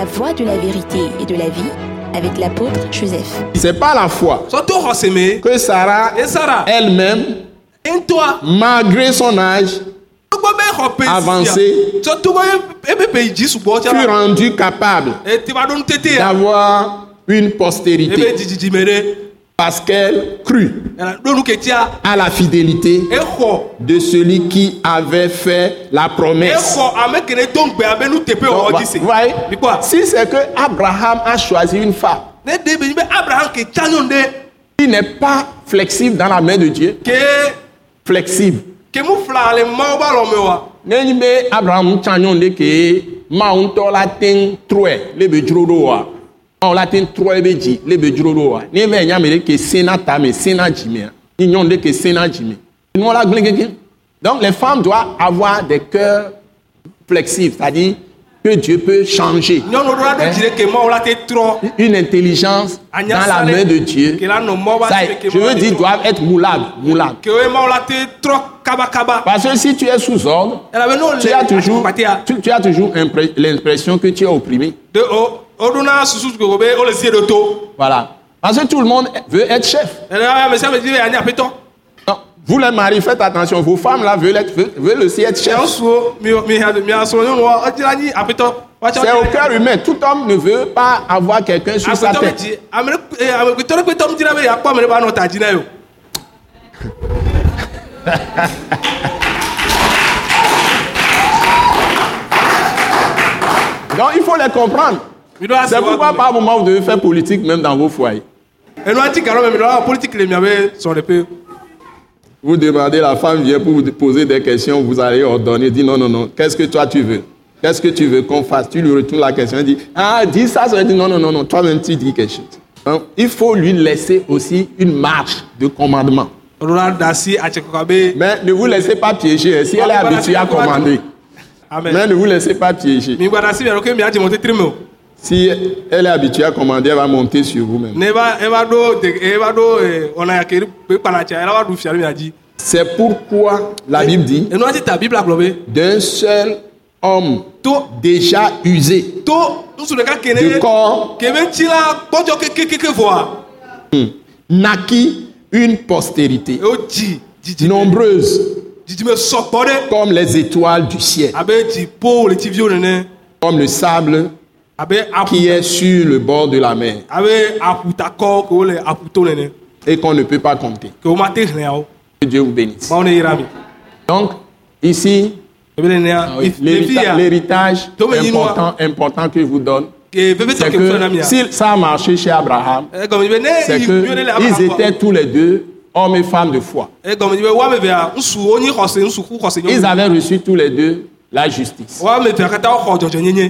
La voie de la vérité et de la vie avec l'apôtre Joseph. C'est pas la foi que Sarah e sara elle-même, ŋutɔa malgré son âge, Avancé. fut rendue capable d'avoir une postérité. Ɖe parce qu'elle crut à la fidélité exɔ de celui qui avait fait la promesse. exɔ ame ke ne do ŋgbe abe nu teƒe Donc, wɔ dzi se. vous voyez, mikpɔa si c'est que Abraham a choisi une femme qui n'est pas flexible dans la main de Dieu, flexible. Abraham tsa nyɔnu ɖe ke Mawu ŋutɔ la te ŋu trɔe le be dzro ɖo wa. Ne va nya me ɖe ke sena tame, sena dzimea. Ni nyɔnu ɖe ke sena dzime. Nua la gblẽ gege. Donc les femmes doivent avoir des cœurs flexibles, c'est-à-dire que Dieu peut changer. trɔ Une intelligence dans la main de Dieu. Ça, ke je veux dire, doivent être moulables. moulables. Parce que si tu es sous ordre, ne tu as toujours, tu, tu as toujours l'impression que tu es opprimé. Voilà. Parce que tout le monde veut être chef. Non, Vous les maris, faites attention. Vos femmes là veulent, être, veulent, aussi être chef. C'est au cœur humain. Tout homme ne veut pas avoir quelqu'un sur sa tête. Donc il faut les comprendre. C'est pourquoi par moment vous devez faire politique même dans vos foyers. Vous demandez, la femme vient pour vous poser des questions, vous allez ordonner, dit non, non, non, qu'est-ce que toi tu veux? Qu'est-ce que tu veux qu'on fasse? Tu lui retournes la question, il dit, ah, dis ça, ça dit non, non, non, non, toi-même tu dis quelque chose. Donc, il faut lui laisser aussi une marge de commandement. Mais ne vous laissez pas piéger, hein, si elle est habituée à commander. Mais ne vous laissez pas piéger. Si elle est habituée à commander, elle va monter sur vous-même. C'est pourquoi la Bible dit, d'un seul homme déjà usé ne corps naquit une postérité nombreuse comme les étoiles du ciel, tiviwo nene comme le sable qui est sur le bord de la mer. Et qu'on ne peut pas compter. Que Dieu vous bénisse. Donc, ici, ebe nenea ah oui, ya l'héritage important, important que je vous donne, c'est que mia si ça a marché chez Abraham, ne c'est qu'ils étaient tous les deux hommes et femmes de foi. Ils avaient reçu tous les deux la justice,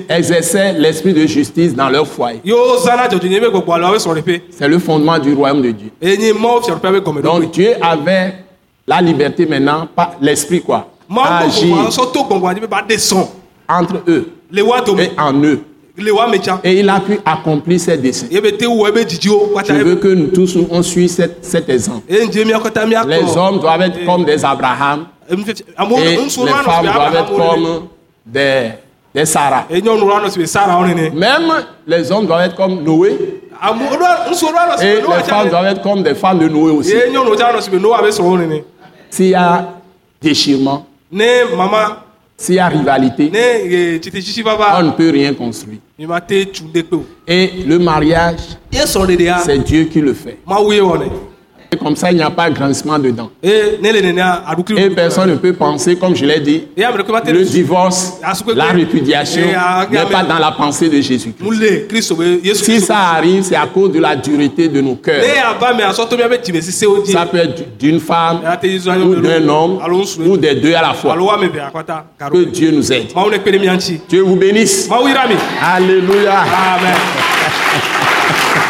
exerçaient l'esprit de justice dans leur foyer. C'est le fondement du royaume de Dieu. Donc Dieu avait la liberté maintenant, pas l'esprit quoi, agir gbɔgbɔ sɔ to gbɔgbɔ dzi be ba de sɔn entre eux et en eux. Et il a pu accomplir ses desseins. ebe dzidziwo Je veux que nous tous on suive cet, cet exemple. Les hommes doivent être comme des Abraham et les femmes doivent être comme des, des Sarah. Même les hommes doivent être comme Noé. Et les femmes doivent être comme des femmes de Noé aussi. S'il y a déchirement, s'il y a rivalité, on ne peut rien construire. Et le mariage, c'est Dieu qui le fait. Comme ça, il n'y a pas grincement dedans. Et personne ne peut penser, comme je l'ai dit, le divorce, la répudiation n'est pas dans la pensée de Jésus-Christ. Si ça arrive, c'est à cause de la dureté de nos cœurs. Ça peut être d'une femme ou d'un homme ou des deux à la fois. Que Dieu nous aide. Dieu vous bénisse. Alléluia. amen.